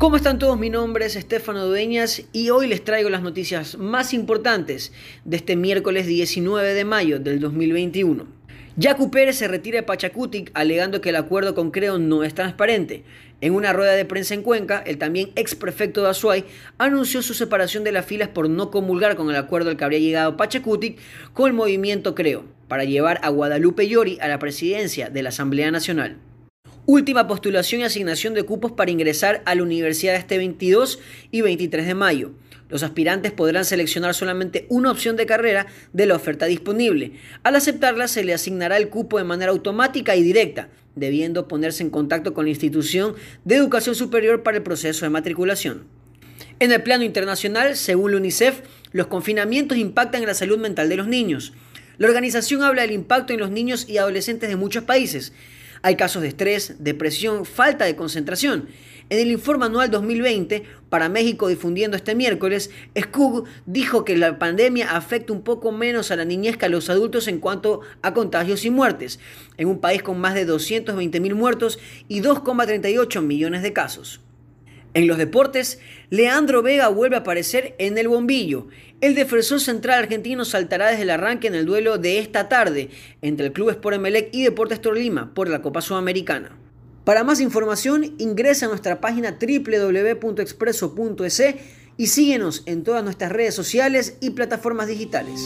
¿Cómo están todos? Mi nombre es Estefano Dueñas y hoy les traigo las noticias más importantes de este miércoles 19 de mayo del 2021. Yacu Pérez se retira de Pachacutic alegando que el acuerdo con Creo no es transparente. En una rueda de prensa en Cuenca, el también ex prefecto de Azuay anunció su separación de las filas por no comulgar con el acuerdo al que habría llegado Pachacutic con el movimiento Creo, para llevar a Guadalupe Llori a la presidencia de la Asamblea Nacional. Última postulación y asignación de cupos para ingresar a la universidad este 22 y 23 de mayo. Los aspirantes podrán seleccionar solamente una opción de carrera de la oferta disponible. Al aceptarla se le asignará el cupo de manera automática y directa, debiendo ponerse en contacto con la institución de educación superior para el proceso de matriculación. En el plano internacional, según la UNICEF, los confinamientos impactan en la salud mental de los niños. La organización habla del impacto en los niños y adolescentes de muchos países. Hay casos de estrés, depresión, falta de concentración. En el informe anual 2020 para México difundiendo este miércoles, Skug dijo que la pandemia afecta un poco menos a la niñez que a los adultos en cuanto a contagios y muertes, en un país con más de 220 mil muertos y 2,38 millones de casos. En los deportes, Leandro Vega vuelve a aparecer en el bombillo. El defensor central argentino saltará desde el arranque en el duelo de esta tarde entre el Club Sport Emelec y Deportes Torlima por la Copa Sudamericana. Para más información, ingresa a nuestra página www.expreso.es y síguenos en todas nuestras redes sociales y plataformas digitales.